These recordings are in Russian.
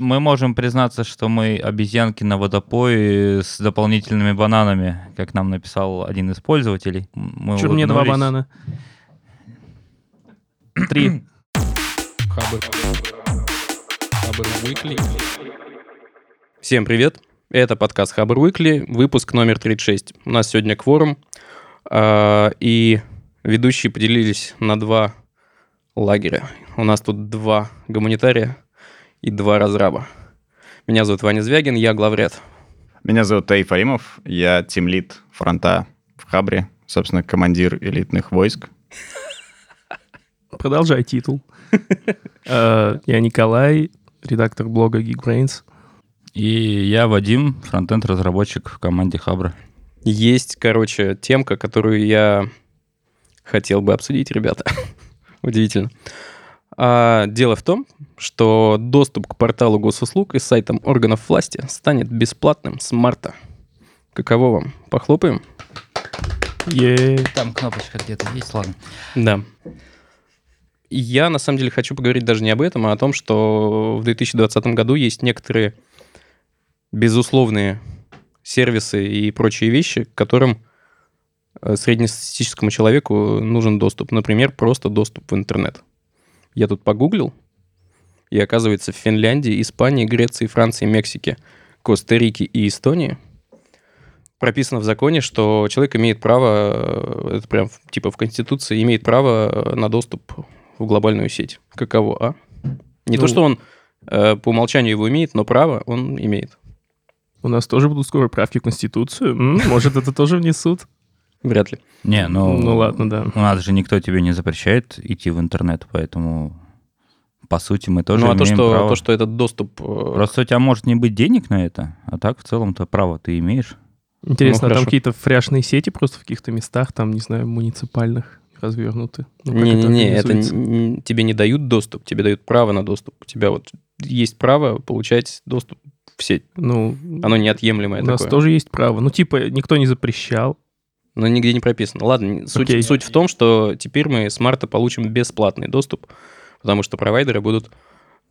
Мы можем признаться, что мы обезьянки на водопое с дополнительными бананами, как нам написал один из пользователей. Мы Чё мне два банана? Три. Хабр. Хабр Weekly. Всем привет. Это подкаст Хабр Weekly, выпуск номер 36. У нас сегодня кворум, а, и ведущие поделились на два лагеря. У нас тут два гуманитария и два разраба. Меня зовут Ваня Звягин, я главред. Меня зовут Таиф Аримов, я тимлит фронта в Хабре, собственно, командир элитных войск. Продолжай титул. Э, Я Николай, редактор блога Geekbrains. И я Вадим, фронтенд-разработчик в команде Хабра. Есть, короче, темка, которую я хотел бы обсудить, ребята. Удивительно. А, дело в том, что доступ к порталу госуслуг и сайтам органов власти станет бесплатным с марта. Каково вам? Похлопаем? Е, Там кнопочка где-то есть, ладно. Да. Я, на самом деле, хочу поговорить даже не об этом, а о том, что в 2020 году есть некоторые безусловные сервисы и прочие вещи, к которым э, среднестатистическому человеку нужен доступ. Например, просто доступ в интернет. Я тут погуглил, и оказывается, в Финляндии, Испании, Греции, Франции, Мексике, Коста-Рике и Эстонии прописано в законе, что человек имеет право, э, это прям типа в Конституции, имеет право э, на доступ в глобальную сеть. Каково, а? Не то, Ну- что он э, по умолчанию его имеет, но право он имеет. У нас тоже будут скоро правки в Конституцию. Может, это тоже внесут? Вряд ли. Не, ну... Ну ладно, да. У нас же никто тебе не запрещает идти в интернет, поэтому по сути мы тоже ну, а то имеем что, право. то, что этот доступ... э, Просто у тебя может не быть денег на это, а так в целом-то право ты имеешь. Интересно, а там хорошо. какие-то фряшные сети просто в каких-то местах, там, не знаю, муниципальных развернуты? Ну, Не-не-не, это, организуется? н- тебе не дают доступ, тебе дают право на доступ. У тебя вот есть право получать доступ в сеть. Ну, Оно неотъемлемое у нас такое. тоже есть право. Ну, типа, никто не запрещал. Но нигде не прописано. Ладно, суть, Окей. суть в том, что теперь мы с марта получим бесплатный доступ, потому что провайдеры будут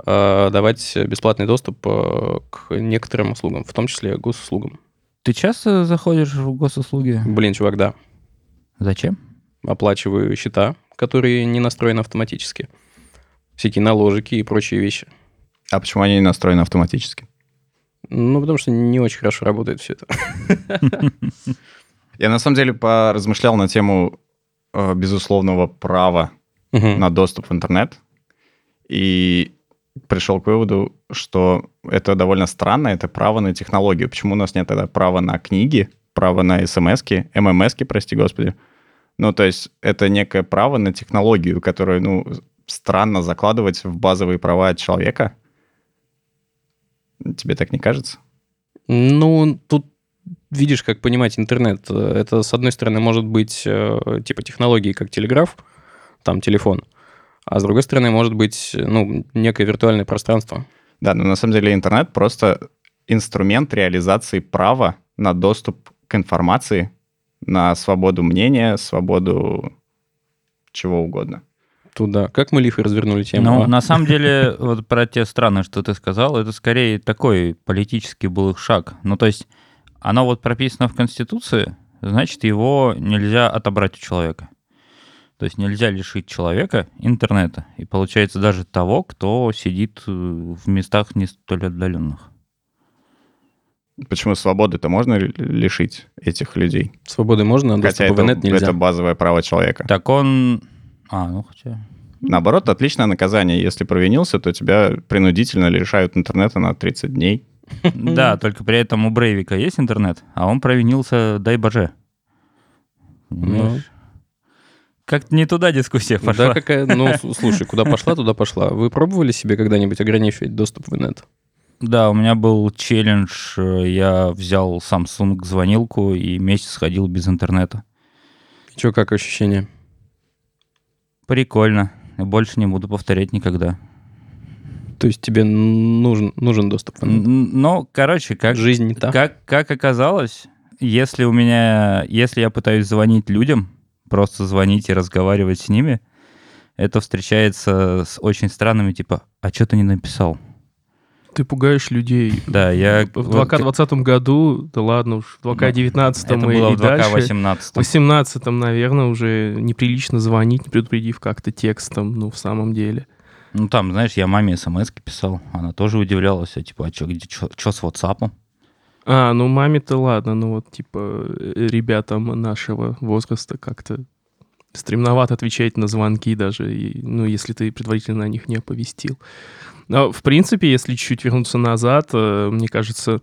э, давать бесплатный доступ э, к некоторым услугам, в том числе госуслугам. Ты часто заходишь в госуслуги? Блин, чувак, да. Зачем? Оплачиваю счета, которые не настроены автоматически. Всякие наложики и прочие вещи. А почему они не настроены автоматически? Ну, потому что не очень хорошо работает все это. Я на самом деле поразмышлял на тему э, безусловного права Мгм. на доступ в интернет и пришел к выводу, что это довольно странно, это право на технологию. Почему у нас нет тогда права на книги, право на смс-ки, ММСки, прости господи. Ну, то есть это некое право на технологию, которую, ну, странно закладывать в базовые права человека. Тебе так не кажется? Ну, тут видишь, как понимать интернет. Это, с одной стороны, может быть э, типа технологии, как телеграф, там телефон, а с другой стороны, может быть, ну, некое виртуальное пространство. Да, но на самом деле интернет просто инструмент реализации права на доступ к информации, на свободу мнения, свободу чего угодно. Туда. Как мы лихо развернули тему? Ну, а? на самом деле, вот про те страны, что ты сказал, это скорее такой политический был их шаг. Ну, то есть, оно вот прописано в Конституции, значит, его нельзя отобрать у человека. То есть нельзя лишить человека интернета. И получается даже того, кто сидит э, в местах не столь отдаленных. Почему свободы-то можно ли- лишить этих людей? Свободы можно, а Хотя доступа в это, инет нельзя. это базовое право человека. Так он... А, ну хотя... Наоборот, отличное наказание. Если провинился, то тебя принудительно лишают интернета на 30 дней. Да, только при этом у Брейвика есть интернет, а он провинился, дай боже. Понимаешь? Как-то не туда дискуссия Ну, пошла. Да, какая... Ну, слушай, куда пошла, туда пошла. Вы пробовали себе когда-нибудь ограничивать доступ в инет? Да, у меня был челлендж. э, Я взял Samsung звонилку и месяц ходил без интернета. Че, как ощущение? Прикольно. Больше не буду повторять никогда. То есть тебе нужен, нужен доступ в Ну, короче, как, Жизнь не та? как, как оказалось, если у меня, если я пытаюсь звонить людям, просто звонить и разговаривать с ними, это встречается с очень странными, типа, а что ты не написал? Ты пугаешь людей. Да, я... В вот 2020 году, да ладно уж, в 2019 Это и, было и в дальше. 2018. В 2018, наверное, уже неприлично звонить, не предупредив как-то текстом, ну, в самом деле. Ну, там, знаешь, я маме смс писал, она тоже удивлялась, а типа, а что, где, что с WhatsApp? А, ну маме-то ладно, ну вот типа э, ребятам нашего возраста как-то стремновато отвечать на звонки даже, и, ну, если ты предварительно на них не оповестил. Но, в принципе, если чуть-чуть вернуться назад, э, мне кажется,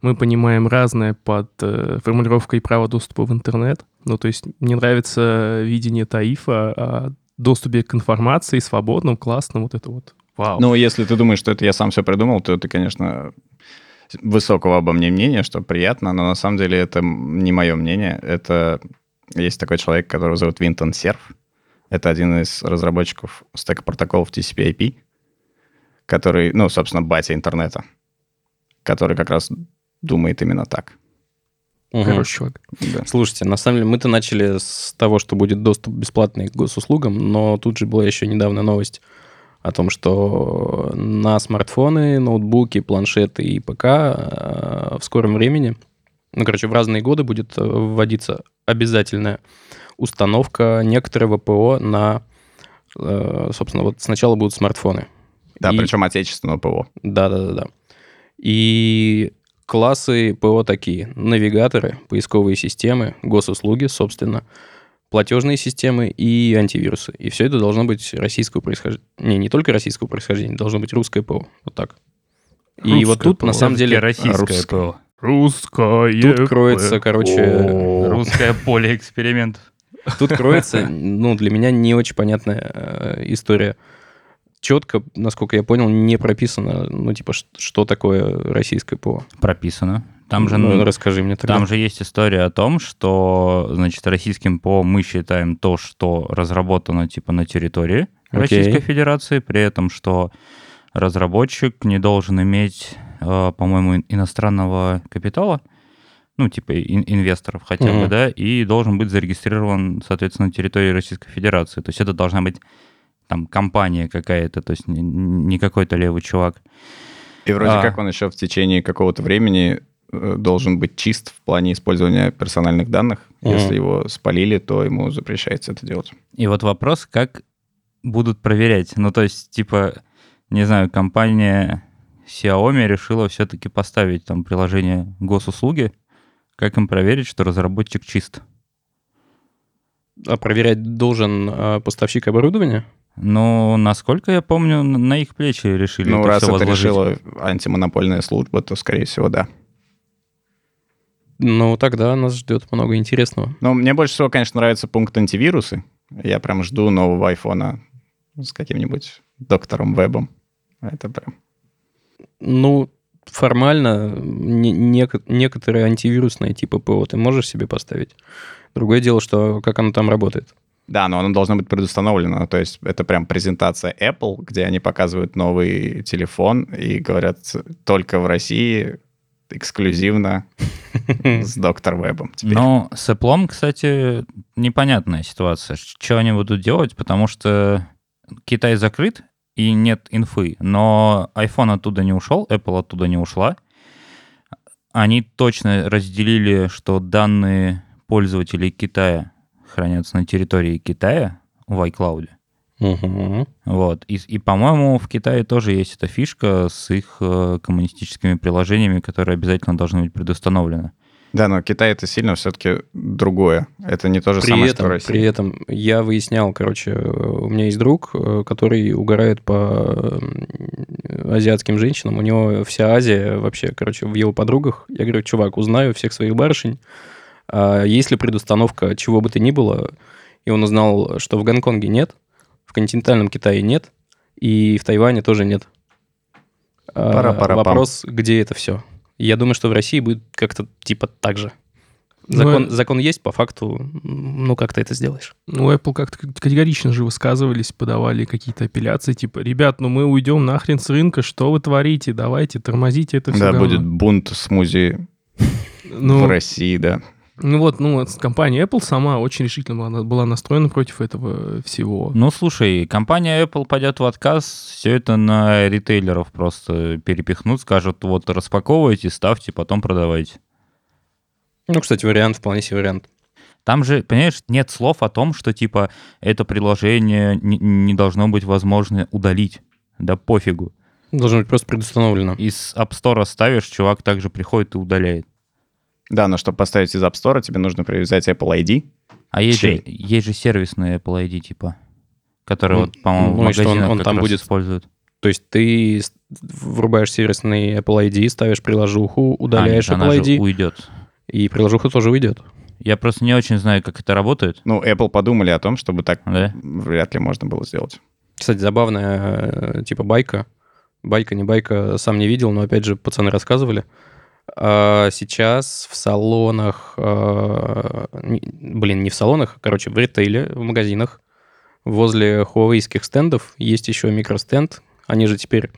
мы понимаем разное под э, формулировкой права доступа в интернет. Ну, то есть мне нравится видение Таифа о доступе к информации свободном, классном, вот это вот. Вау. Ну, если ты думаешь, что это я сам все придумал, то ты, конечно, высокого обо мне мнения, что приятно, но на самом деле это не мое мнение. Это есть такой человек, которого зовут Винтон Серф. Это один из разработчиков стека протоколов TCP/IP, который, ну, собственно, батя интернета, который как раз думает именно так. Мгм. Хороший чувак. Да. Слушайте, на самом деле мы-то начали с того, что будет доступ бесплатный к госуслугам, но тут же была еще недавно новость о том, что на смартфоны, ноутбуки, планшеты и ПК э, в скором времени, ну, короче, в разные годы будет э, вводиться обязательная установка некоторого ПО на, э, собственно, вот сначала будут смартфоны. Да, И- причем отечественного ПО. да-да-да. И классы ПО такие. Навигаторы, поисковые системы, госуслуги, собственно, платежные системы и антивирусы. И все это должно быть российского происхождения. Не, не только российского происхождения, должно быть русское ПО. Вот так. И Русское вот тут, ПО. на самом деле, российское русское. ПО. Русское. тут кроется, короче, Русское поле экспериментов. Тут кроется, ну, для меня не очень понятная э, история. Четко, насколько я понял, не прописано, ну, типа, что такое российское ПО. Прописано. Там же, Ну, расскажи мне тогда. там же есть история о том, что, значит, российским ПО мы считаем то, что разработано типа на территории Окей. Российской Федерации, при этом, что разработчик не должен иметь, э, по-моему, ин- иностранного капитала, ну, типа ин- инвесторов хотя бы, Мгм. да, и должен быть зарегистрирован, соответственно, на территории Российской Федерации. То есть это должна быть там компания какая-то, то есть не, не какой-то левый чувак. И вроде А. как он еще в течение какого-то времени э, должен быть чист в плане использования персональных данных. Мгм. Если его спалили, то ему запрещается это делать. И вот вопрос, как будут проверять. Ну, то есть, типа, не знаю, компания Xiaomi решила все-таки поставить там приложение госуслуги. Как им проверить, что разработчик чист? А проверять должен э, поставщик оборудования? Ну, насколько я помню, на их плечи решили ну, это раз всё это возложить. решила антимонопольная служба, то, скорее всего, да. Ну, тогда нас ждет много интересного. Но мне больше всего, конечно, нравится пункт антивирусы. Я прям жду нового айфона с каким-нибудь доктором Вебом. Это прям... Ну, формально не- нек- некоторые антивирусные типы ПО ты можешь себе поставить. Другое дело, что как оно там работает. Да, но оно должно быть предустановлено. То есть это прям презентация Apple, где они показывают новый телефон и говорят только в России эксклюзивно с доктор Вебом. Но с Apple, кстати, непонятная ситуация. Что они будут делать, потому что Китай закрыт, и нет инфы. Но iPhone оттуда не ушел, Apple оттуда не ушла. Они точно разделили, что данные пользователей Китая хранятся на территории Китая в iCloud. Мгм. Вот. И, и, по-моему, в Китае тоже есть эта фишка с их э, коммунистическими приложениями, которые обязательно должны быть предустановлены. Да, но Китай это сильно все-таки другое. Это не то же При самое, что этом, Россия. при этом я выяснял, короче, у меня есть друг, э, который угорает по азиатским женщинам. У него вся Азия вообще, короче, в его подругах. Я говорю, чувак, узнаю всех своих барышень. А есть ли предустановка чего бы то ни было? И он узнал, что в Гонконге нет, в континентальном Китае нет, и в Тайване тоже нет. А, Пара-пара-пам. Вопрос, где это все? Я думаю, что в России будет как-то типа так же. Ну, Закон, э- закон есть, по факту, ну как ты это сделаешь? Ну, Apple как-то категорично же высказывались, подавали какие-то апелляции, типа, ребят, ну мы уйдем нахрен с рынка, что вы творите, давайте, тормозите это все Да, будет бунт смузи Ну, в России, да. Ну вот, ну вот компания Apple сама очень решительно была, была настроена против этого всего. Ну, слушай, компания Apple пойдет в отказ, все это на ритейлеров просто перепихнут, скажут, вот распаковывайте, ставьте, потом продавайте. Ну, кстати, вариант вполне себе вариант. Там же, понимаешь, нет слов о том, что, типа, это приложение не, не должно быть возможно удалить. Да пофигу. Должно быть просто предустановлено. Из App Store ставишь, чувак также приходит и удаляет. Да, но чтобы поставить из App Store, тебе нужно привязать Apple ID. А есть же, есть же сервисные Apple ID, типа, которые, Ну, вот, по-моему, в ну он- магазинах он как там раз будет? используют. То есть ты врубаешь сервисный Apple ID, ставишь приложуху, удаляешь А, нет, она Apple же ID, уйдет. и приложуха тоже уйдет. Я просто не очень знаю, как это работает. Ну, Apple подумали о том, чтобы так Да? вряд ли можно было сделать. Кстати, забавная, э, типа, байка. Байка, не байка, сам не видел, но, опять же, пацаны рассказывали. А Сейчас в салонах, а, блин, не в салонах, короче, в ритейле, в магазинах, возле хуавейских стендов есть еще микростенд. Они же теперь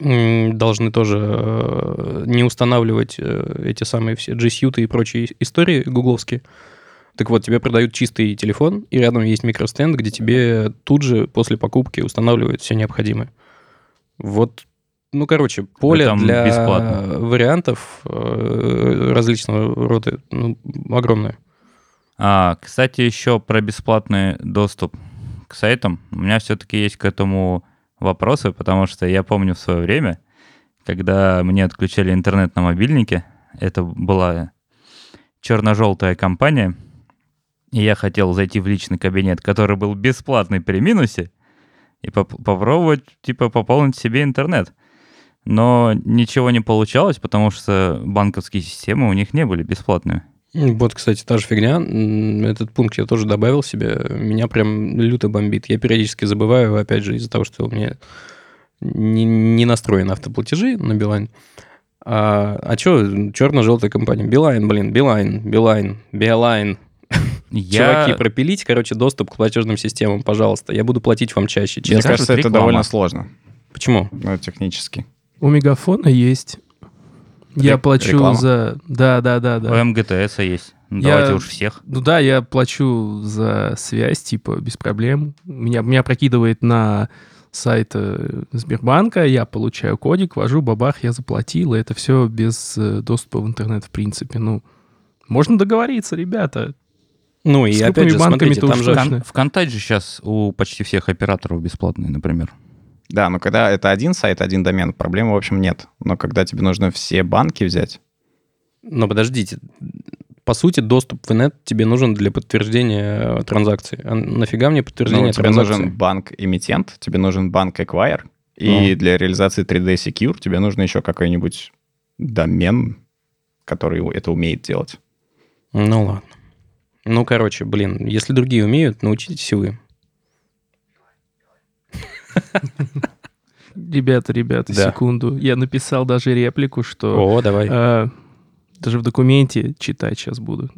должны тоже э, не устанавливать э, эти самые все G Suite и прочие истории гугловские. Так вот, тебе продают чистый телефон, и рядом есть микростенд, где тебе тут же после покупки устанавливают все необходимое. Вот, ну, короче, поле там для бесплатно. вариантов э, различного рода ну, огромное. А, кстати, еще про бесплатный доступ к сайтам. У меня все-таки есть к этому вопросы, потому что я помню в свое время, когда мне отключали интернет на мобильнике, это была черно-желтая компания, и я хотел зайти в личный кабинет, который был бесплатный при минусе, и поп- попробовать, типа, пополнить себе интернет. Но ничего не получалось, потому что банковские системы у них не были бесплатными. Вот, кстати, та же фигня. Этот пункт я тоже добавил себе. Меня прям люто бомбит. Я периодически забываю, опять же, из-за того, что у меня не, не настроены автоплатежи на Билайн. А, а что, черно-желтая компания? Билайн, блин, Билайн, Билайн, Билайн. Я... Чуваки, пропилить, короче, доступ к платежным системам, пожалуйста. Я буду платить вам чаще, Мне кажется, это реклама. довольно сложно, Почему? ну, технически. У Мегафона есть. Я Рек- плачу реклама? за... Да, да, да, У да. МГТС есть. Ну, Я- Давайте уж всех. Ну да, я плачу за связь, типа, без проблем. Меня, меня прокидывает на сайт э, Сбербанка, я получаю кодик, ввожу, бабах, я заплатил, и это все без э, доступа в интернет, в принципе. Ну, можно договориться, ребята. Ну и С опять же, банками смотрите, там же... ВКонтакте сейчас у почти всех операторов бесплатные, например. Да, но когда это один сайт, один домен, проблемы, в общем, нет. Но когда тебе нужно все банки взять, Но подождите, по сути, доступ в инет тебе нужен для подтверждения э, транзакции. А нафига мне ну, подтверждение тебе транзакции? нужен банк-эмитент, тебе нужен банк-эквайр, и для реализации 3D Secure тебе нужно еще какой-нибудь домен, который это умеет делать. Ну ладно. Ну, короче, блин, если другие умеют, научитесь и вы. Ребята, ребята, Да. секунду. Я написал даже реплику, что... О, давай. э, даже в документе читать сейчас буду.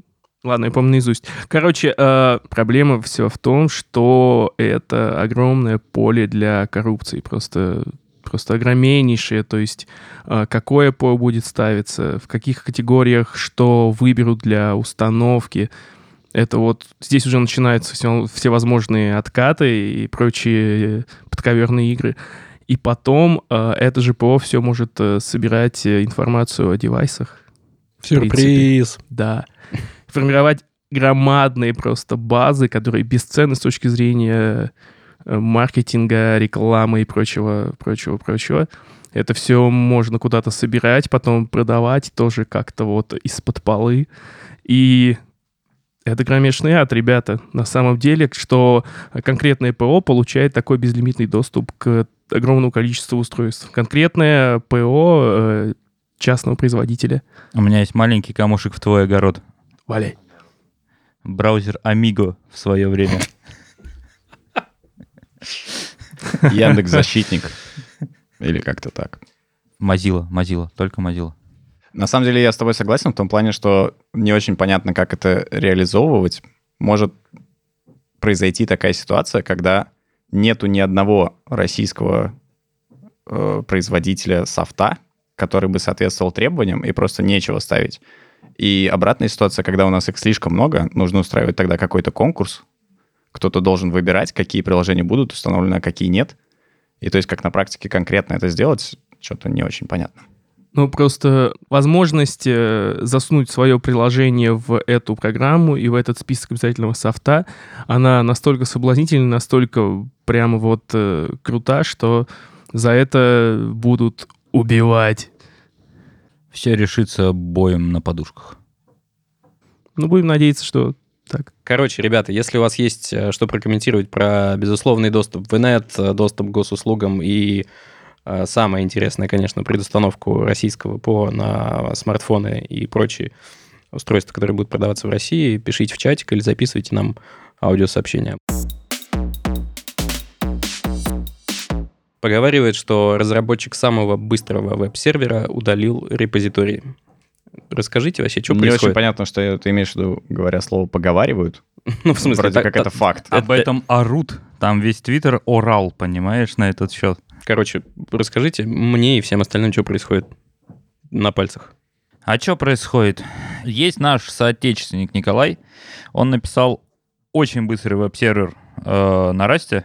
Ладно, я помню наизусть. Короче, э, проблема все в том, что это огромное поле для коррупции. Просто, просто огромнейшее. То есть, э, какое ПО будет ставиться, в каких категориях что выберут для установки. Это вот здесь уже начинаются все, всевозможные откаты и прочие подковерные игры. И потом э, это же ПО все может э, собирать э, информацию о девайсах. Сюрприз. Да. Формировать громадные просто базы, которые бесценны с точки зрения э, маркетинга, рекламы и прочего, прочего, прочего. Это все можно куда-то собирать, потом продавать тоже как-то вот из-под полы. И это кромешный ад, ребята. На самом деле, что конкретное ПО получает такой безлимитный доступ к огромному количеству устройств. Конкретное ПО э, частного производителя. У меня есть маленький камушек в твой огород. Валяй. Браузер Amigo в свое время. Яндекс Защитник. Или как-то так. Mozilla, Mozilla, только Mozilla. На самом деле я с тобой согласен в том плане, что не очень понятно, как это реализовывать. Может произойти такая ситуация, когда нету ни одного российского э, производителя софта, который бы соответствовал требованиям, и просто нечего ставить. И обратная ситуация, когда у нас их слишком много, нужно устраивать тогда какой-то конкурс. Кто-то должен выбирать, какие приложения будут установлены, а какие нет. И то есть как на практике конкретно это сделать, что-то не очень понятно. Ну, просто возможность э, засунуть свое приложение в эту программу и в этот список обязательного софта, она настолько соблазнительна, настолько прямо вот э, крута, что за это будут убивать. Все решится боем на подушках. Ну, будем надеяться, что так. Короче, ребята, если у вас есть э, что прокомментировать про безусловный доступ в инет, э, доступ к госуслугам и самое интересное, конечно, предустановку российского ПО на смартфоны и прочие устройства, которые будут продаваться в России, пишите в чатик или записывайте нам аудиосообщения. Поговаривает, что разработчик самого быстрого веб-сервера удалил репозиторий. Расскажите вообще, что Не происходит? очень понятно, что ты имеешь в виду, говоря слово «поговаривают». Ну, в смысле, Вроде так- как так- это факт. Об Это- этом орут. Там весь твиттер орал, понимаешь, на этот счет. Короче, расскажите мне и всем остальным, что происходит на пальцах. А что происходит? Есть наш соотечественник Николай. Он написал очень быстрый веб-сервер э, на Расте.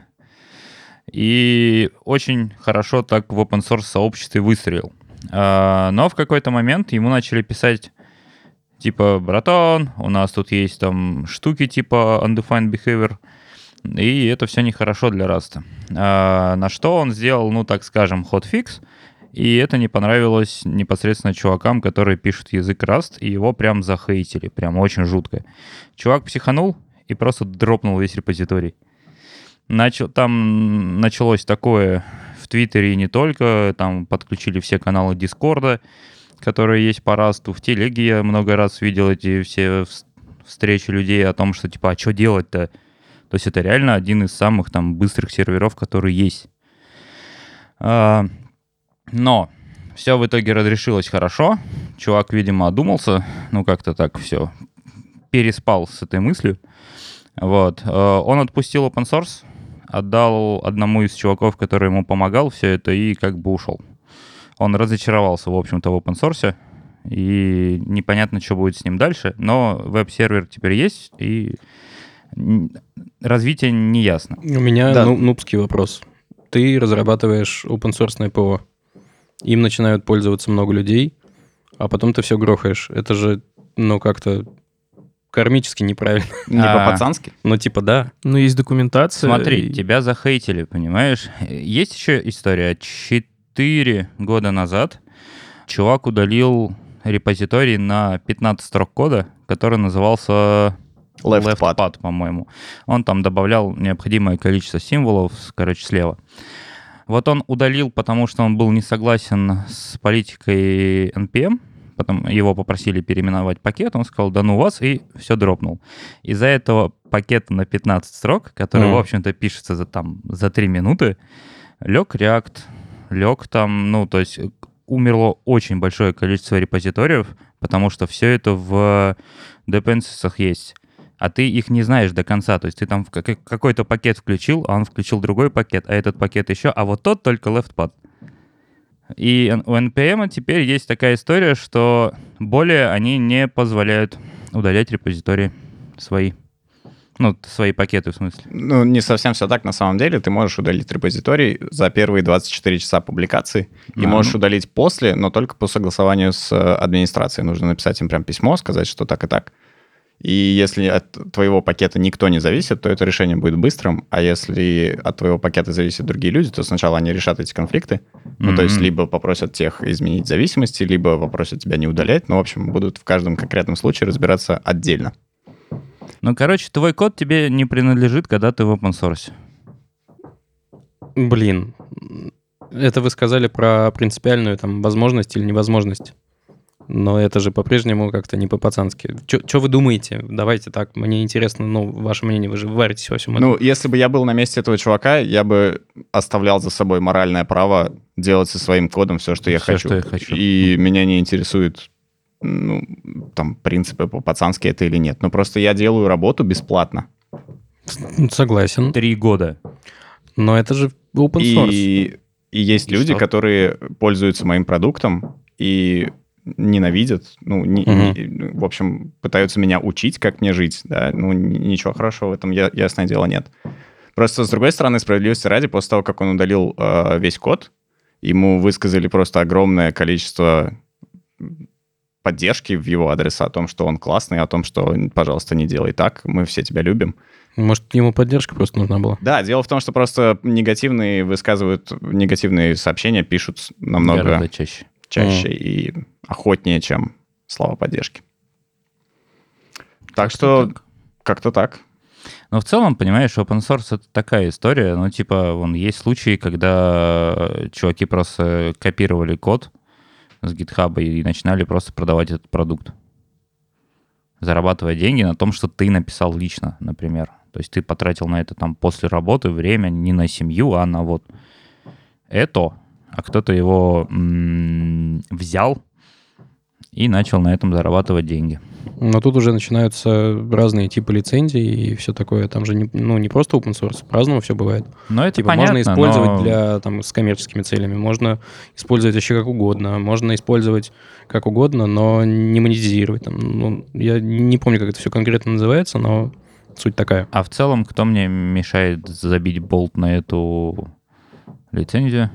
И очень хорошо так в open source сообществе выстрелил. Э, но в какой-то момент ему начали писать типа, братан, у нас тут есть там штуки типа undefined behavior, и это все нехорошо для Раста. А, на что он сделал, ну, так скажем, hotfix, и это не понравилось непосредственно чувакам, которые пишут язык Rust, и его прям захейтили, прям очень жутко. Чувак психанул и просто дропнул весь репозиторий. Начал, там началось такое в Твиттере и не только, там подключили все каналы Дискорда, которые есть по Расту. В телеге я много раз видел эти все вс- встречи людей о том, что типа, а что делать-то? То есть это реально один из самых там быстрых серверов, который есть. А, но все в итоге разрешилось хорошо. Чувак, видимо, одумался. Ну, как-то так все переспал с этой мыслью. Вот. Э, Он отпустил open source, отдал одному из чуваков, который ему помогал все это, и как бы ушел. Он разочаровался, в общем-то, в open source, и непонятно, что будет с ним дальше, но веб-сервер теперь есть, и развитие не ясно. У меня Да. ну- нубский вопрос. Ты разрабатываешь open source ПО, им начинают пользоваться много людей, а потом ты все грохаешь. Это же, ну, как-то кармически неправильно. Не А. по-пацански. Ну, типа, да. Ну, есть документация. Смотри, и- тебя захейтили, понимаешь? Есть еще история. Четыре года назад чувак удалил репозиторий на 15 строк кода, который назывался Leftpad. по-моему. Он там добавлял необходимое количество символов, короче, слева. Вот он удалил, потому что он был не согласен с политикой NPM, потом его попросили переименовать пакет, он сказал, да ну вас, и все дропнул. Из-за этого пакета на 15 строк, который, Мгм. в общем-то, пишется за, там, за 3 минуты, лег React, лег там, ну, то есть умерло очень большое количество репозиториев, потому что все это в dependencies есть а ты их не знаешь до конца. То есть ты там какой-то пакет включил, а он включил другой пакет, а этот пакет еще, а вот тот только leftpad. И у NPM теперь есть такая история, что более они не позволяют удалять репозитории свои. Ну, свои пакеты, в смысле. Ну, не совсем все так на самом деле. Ты можешь удалить репозиторий за первые 24 часа публикации и А, можешь ну. удалить после, но только по согласованию с э, администрацией. Нужно написать им прям письмо, сказать, что так и так. И если от твоего пакета никто не зависит, то это решение будет быстрым, а если от твоего пакета зависят другие люди, то сначала они решат эти конфликты. Ну, то есть либо попросят тех изменить зависимости, либо попросят тебя не удалять. Ну, в общем, будут в каждом конкретном случае разбираться отдельно. Ну, короче, твой код тебе не принадлежит, когда ты в open source. Блин. Это вы сказали про принципиальную там возможность или невозможность. Но это же по-прежнему как-то не по-пацански. Что вы думаете? Давайте так, мне интересно, ну, ваше мнение, вы же варитесь во всем этом. Ну, если бы я был на месте этого чувака, я бы оставлял за собой моральное право делать со своим кодом все, что я хочу. что я хочу. И меня не интересует, ну, там, принципы по-пацански это или нет. Но просто я делаю работу бесплатно. Согласен. Три года. Но это же open source. И, и есть И люди, что? которые пользуются моим продуктом и ненавидят, ну, не- не- в общем, пытаются меня учить, как мне жить, да, ну, ничего хорошего в этом, я- ясное дело, нет. Просто, с другой стороны, справедливости ради, после того, как он удалил э, весь код, ему высказали просто огромное количество поддержки в его адрес о том, что он классный, о том, что, пожалуйста, не делай так, мы все тебя любим. Может, ему поддержка просто нужна была? Да, дело в том, что просто негативные высказывают, негативные сообщения пишут намного Гораздо чаще. чаще и охотнее, чем слова поддержки. Так что как-то так. Но в целом, понимаешь, open source это такая история. Ну, типа, вон есть случаи, когда чуваки просто копировали код с GitHub и начинали просто продавать этот продукт. Зарабатывая деньги на том, что ты написал лично, например. То есть ты потратил на это там после работы время не на семью, а на вот это, а кто-то его м, взял и начал на этом зарабатывать деньги. Но тут уже начинаются разные типы лицензий и все такое. Там же не, ну, не просто open source, по-разному все бывает. Но это Типа понятно, можно использовать но- для там с коммерческими целями, можно использовать вообще как угодно, можно использовать как угодно, но не монетизировать. Там, ну, я не помню, как это все конкретно называется, но суть такая. А в целом, кто мне мешает забить болт на эту лицензию?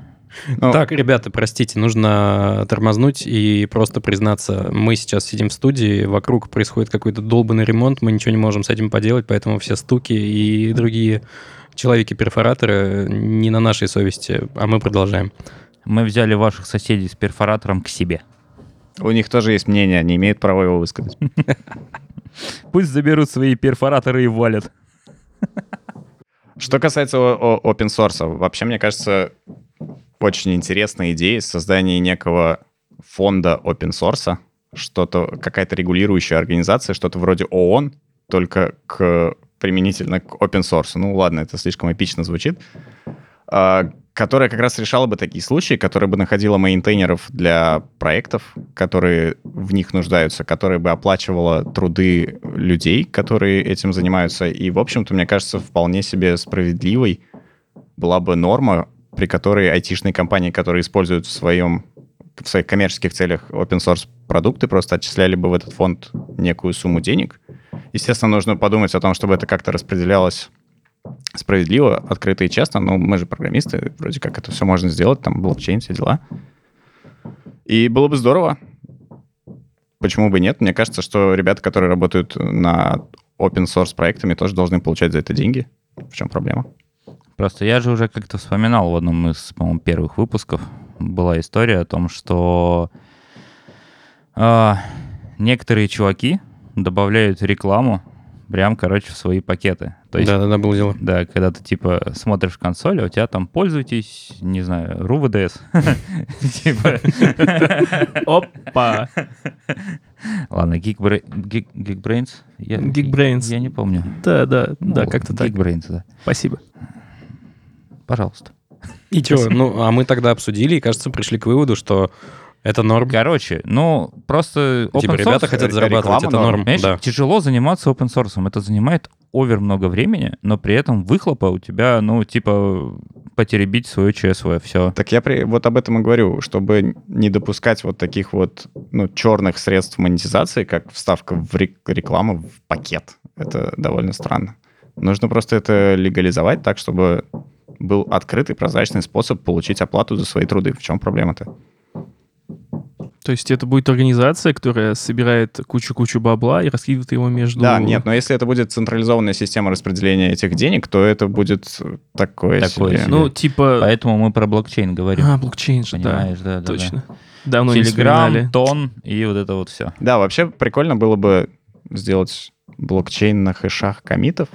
Ну, Так, ребята, простите, нужно тормознуть и просто признаться, мы сейчас сидим в студии, вокруг происходит какой-то долбанный ремонт, мы ничего не можем с этим поделать, поэтому все стуки и другие человеки-перфораторы не на нашей совести, а мы продолжаем. Мы взяли ваших соседей с перфоратором к себе. У них тоже есть мнение, они имеют право его высказать. Пусть заберут свои перфораторы и валят. Что касается open source, вообще, мне кажется, очень интересная идея создания некого фонда open source, что-то, какая-то регулирующая организация, что-то вроде ООН, только к, применительно к open source. Ну ладно, это слишком эпично звучит. А, которая как раз решала бы такие случаи, которая бы находила мейнтейнеров для проектов, которые в них нуждаются, которая бы оплачивала труды людей, которые этим занимаются. И, в общем-то, мне кажется, вполне себе справедливой была бы норма, при которой айтишные компании, которые используют в, своем, в своих коммерческих целях open source продукты, просто отчисляли бы в этот фонд некую сумму денег. Естественно, нужно подумать о том, чтобы это как-то распределялось справедливо, открыто и честно, но мы же программисты, вроде как это все можно сделать, там блокчейн, все дела. И было бы здорово. Почему бы нет? Мне кажется, что ребята, которые работают на open source проектами, тоже должны получать за это деньги. В чем проблема? Просто я же уже как-то вспоминал в одном из, по-моему, первых выпусков была история о том, что а, некоторые чуваки добавляют рекламу прям, короче, в свои пакеты. То есть, Да-да-да, было дело. да, когда ты, типа, смотришь в консоль, а у тебя там пользуйтесь, не знаю, РУВДС. Типа, Опа! Ладно, Geekbra- Geek- Geekbrains? Я- Geekbrains. Я не помню. Да, да, да, Ну, как-то так. Geekbrains, да. Спасибо. Пожалуйста. И что? Ну, а мы тогда обсудили и, кажется, пришли к выводу, что это норм. Короче, ну, просто open Типа ребята source- хотят ре- зарабатывать, это норм. Понимаешь, Да. тяжело заниматься open source. Это занимает овер много времени, но при этом выхлопа у тебя, ну, типа, потеребить свое ЧСВ, все. Так я при, вот об этом и говорю, чтобы не допускать вот таких вот ну, черных средств монетизации, как вставка в рек- рекламу в пакет. Это довольно странно. Нужно просто это легализовать так, чтобы был открытый, прозрачный способ получить оплату за свои труды. В чем проблема-то? То есть это будет организация, которая собирает кучу-кучу бабла и раскидывает его между... Да, нет, но если это будет централизованная система распределения этих денег, то это будет такое, Такое себе. себе. Ну, типа... Поэтому мы про блокчейн говорим. А, блокчейн же, да. Понимаешь, да, да, да. Точно. Давно не Телеграм, тон и вот это вот все. Да, вообще прикольно было бы сделать блокчейн на хэшах комитов.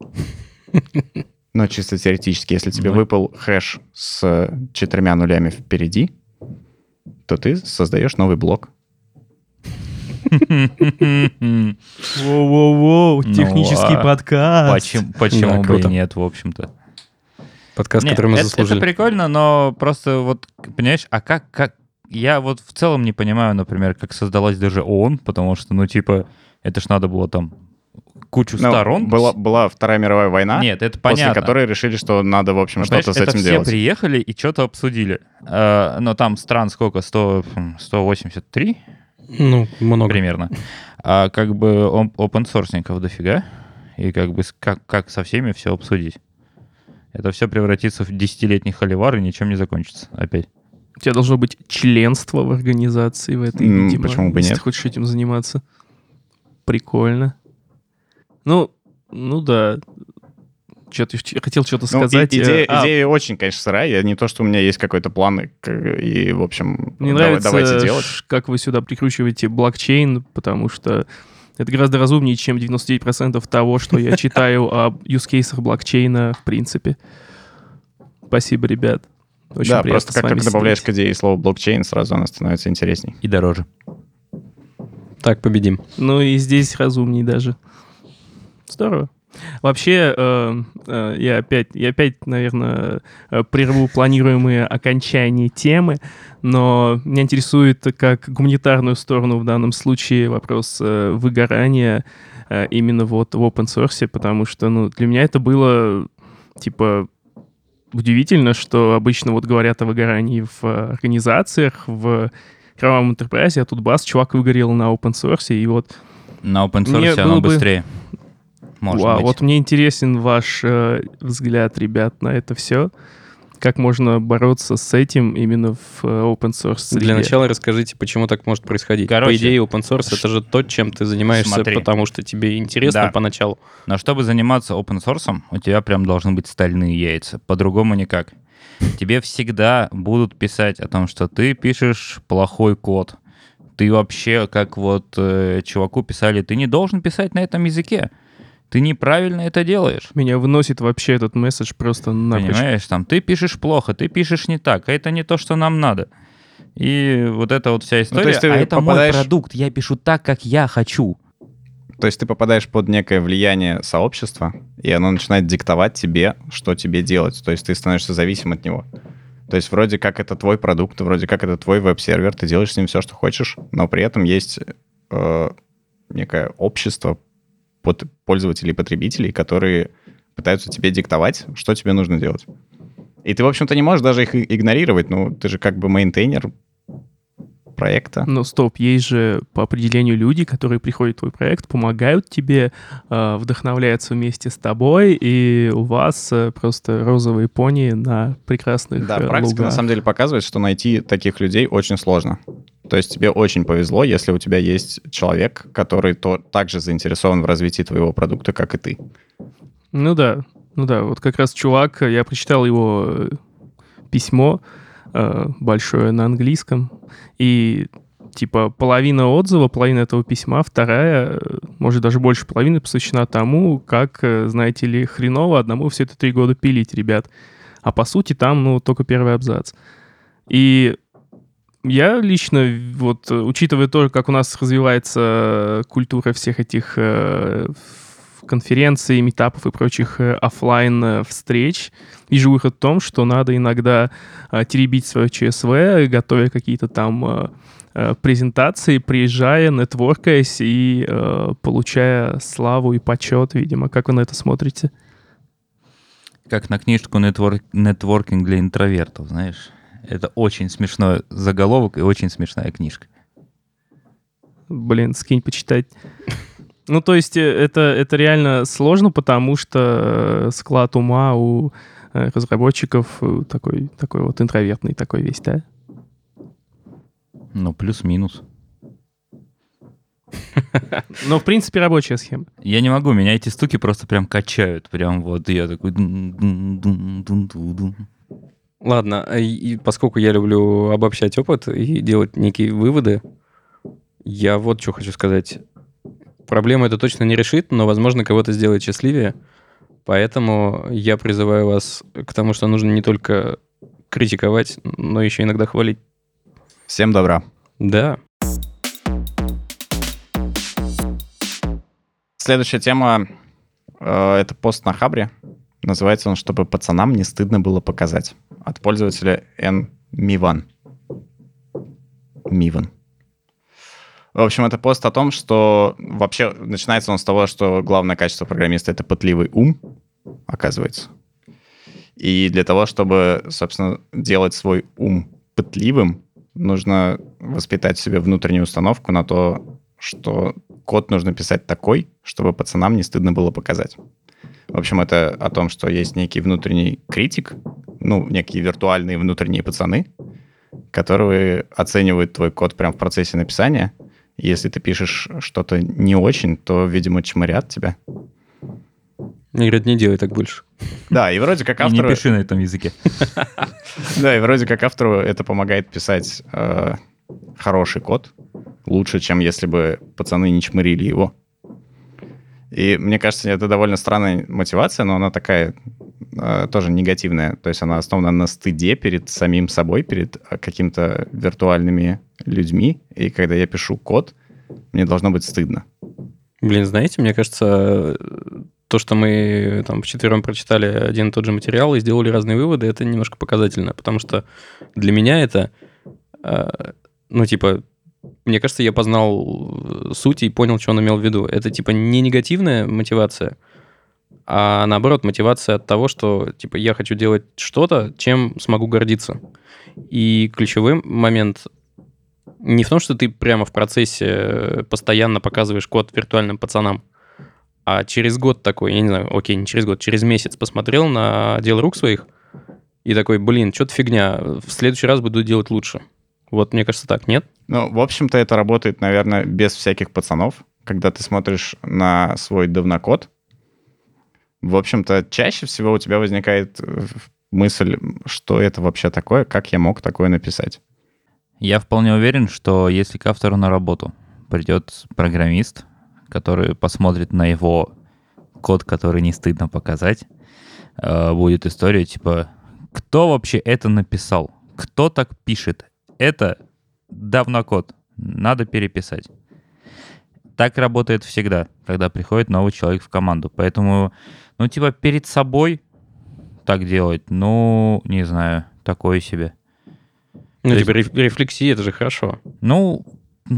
Но чисто теоретически, если тебе Ну. выпал хэш с четырьмя нулями впереди, то ты создаешь новый блок. Воу-воу-воу, Ну, технический подкаст. Почему, бы и нет, в общем-то. Подкаст, который мы заслужили. это прикольно, но просто вот, понимаешь, а как, как... Я вот в целом не понимаю, например, как создалась даже ООН, потому что, ну, типа, это ж надо было там кучу Ну, сторон. Была, была Вторая мировая война, Нет, это после понятно. которой решили, что надо, в общем, Ну, что-то с этим все делать. приехали и что-то обсудили. Э, но там стран сколько? 100, м, 183 Ну, много. примерно. А как бы open sourceников дофига. И как бы как, как со всеми все обсудить. Это все превратится в десятилетний холивар и ничем не закончится опять. У тебя должно быть членство в организации в этой, видимо, почему бы если нет? ты хочешь этим заниматься. Прикольно. Ну, ну да. Что-то хотел что-то Ну, и- сказать. э, идея, а, идея очень, конечно, сырая. Я не то, что у меня есть какой-то план, и, и, в общем, Мне давай- нравится, давайте делать. ш- как вы сюда прикручиваете блокчейн, потому что это гораздо разумнее, чем 99% того, что я читаю об юзкейсах блокчейна в принципе. Спасибо, ребят. Очень да, просто как только добавляешь к идее слово блокчейн, сразу она становится интересней. И дороже. Так, победим. Ну и здесь разумней даже. Здорово. Вообще, э, э, я опять, я опять, наверное, э, прерву планируемые окончания темы, но меня интересует как гуманитарную сторону в данном случае вопрос э, выгорания э, именно вот в open source, потому что, ну, для меня это было, типа, удивительно, что обычно вот говорят о выгорании в организациях, в кровавом enterprise, а тут бас, чувак выгорел на open source, и вот На open source оно бы- быстрее. Может Вау, быть. вот мне интересен ваш э, взгляд, ребят, на это все. Как можно бороться с этим именно в э, open source среде? Для начала расскажите, почему так может происходить. По Короче, идее, open source это же то, чем ты занимаешься, Смотри. потому что тебе интересно Да. поначалу. Но чтобы заниматься open source, у тебя прям должны быть стальные яйца. По-другому никак. Тебе всегда будут писать о том, что ты пишешь плохой код. Ты вообще, как вот э, чуваку писали, ты не должен писать на этом языке. Ты неправильно это делаешь. Меня выносит вообще этот месседж просто напрочь. Понимаешь, там ты пишешь плохо, ты пишешь не так, а это не то, что нам надо. И вот эта вот вся история, есть ты а это попадаешь- мой продукт, я пишу так, как я хочу. То есть ты попадаешь под некое влияние сообщества, и оно начинает диктовать тебе, что тебе делать. То есть ты становишься зависим от него. То есть вроде как это твой продукт, вроде как это твой веб-сервер, ты делаешь с ним все, что хочешь, но при этом есть э, некое общество под пользователей потребителей, которые пытаются тебе диктовать, что тебе нужно делать. И ты, в общем-то, не можешь даже их игнорировать. Ну, ты же как бы мейнтейнер проекта. Но стоп, есть же по определению люди, которые приходят в твой проект, помогают тебе, э, вдохновляются вместе с тобой, и у вас э, просто розовые пони на прекрасных Да, э, практика на самом деле показывает, что найти таких людей очень сложно. То есть тебе очень повезло, если у тебя есть человек, который то, также заинтересован в развитии твоего продукта, как и ты. Ну да, ну да, вот как раз чувак, я прочитал его э, письмо э, большое на английском, и типа половина отзыва, половина этого письма, вторая, э, может даже больше половины посвящена тому, как, знаете ли, хреново одному все это три года пилить, ребят. А по сути там, ну, только первый абзац. И я лично, вот, учитывая то, как у нас развивается культура всех этих э, конференций, метапов и прочих э, оффлайн э, встреч, вижу выход в том, что надо иногда теребить свое ЧСВ, готовя какие-то там презентации, приезжая, нетворкаясь и получая славу и почет, видимо. Как вы на это смотрите? Как на книжку «Нетвор- «Нетворкинг для интровертов», знаешь. Это очень смешной заголовок и очень смешная книжка. Блин, скинь почитать. Ну, то есть э, это, это реально сложно, потому что э, склад ума у э, разработчиков такой, такой вот интровертный такой весь, да? Ну, плюс-минус. Но, в принципе, рабочая схема. Я не могу, меня эти стуки просто прям качают. Прям вот я такой... Ладно, а и поскольку я люблю обобщать опыт и делать некие выводы, я вот что хочу сказать. Проблему это точно не решит, но, возможно, кого-то сделает счастливее. Поэтому я призываю вас к тому, что нужно не только критиковать, но еще иногда хвалить. Всем добра. Да. Следующая тема э, это пост на Хабре. Называется он «Чтобы пацанам не стыдно было показать». От пользователя N. Миван. Миван. В общем, это пост о том, что вообще начинается он с того, что главное качество программиста — это пытливый ум, оказывается. И для того, чтобы, собственно, делать свой ум пытливым, нужно воспитать в себе внутреннюю установку на то, что код нужно писать такой, чтобы пацанам не стыдно было показать. В общем, это о том, что есть некий внутренний критик, ну, некие виртуальные внутренние пацаны, которые оценивают твой код прямо в процессе написания. Если ты пишешь что-то не очень, то, видимо, чморят тебя. Мне говорят, не делай так больше. Да, и вроде как И не автору... пиши на этом языке. Да, и вроде как автору это помогает писать э, хороший код лучше, чем если бы пацаны не чмырили его. И мне кажется, это довольно странная мотивация, но она такая э, тоже негативная. То есть она основана на стыде перед самим собой, перед э, какими-то виртуальными людьми. И когда я пишу код, мне должно быть стыдно. Блин, знаете, мне кажется, то, что мы там вчетвером прочитали один и тот же материал и сделали разные выводы, это немножко показательно, потому что для меня это, э, ну, типа, мне кажется, я познал суть и понял, что он имел в виду. Это, типа, не негативная мотивация, а наоборот, мотивация от того, что, типа, я хочу делать что-то, чем смогу гордиться. И ключевой момент не в том, что ты прямо в процессе постоянно показываешь код виртуальным пацанам, а через год такой, я не знаю, окей, не через год, через месяц посмотрел на дело рук своих и такой, блин, что-то фигня, в следующий раз буду делать лучше. Вот, мне кажется, так, нет? Ну, в общем-то, это работает, наверное, без всяких пацанов. Когда ты смотришь на свой давнокод, в общем-то, чаще всего у тебя возникает э, мысль, что это вообще такое, как я мог такое написать. Я вполне уверен, что если к автору на работу придет программист, который посмотрит на его код, который не стыдно показать, э, будет история типа, кто вообще это написал? Кто так пишет? Это давно код, надо переписать. Так работает всегда, когда приходит новый человек в команду. Поэтому, ну, типа, перед собой так делать, ну, не знаю, такое себе. Ну, То типа, реф- рефлексия, это же хорошо. Ну,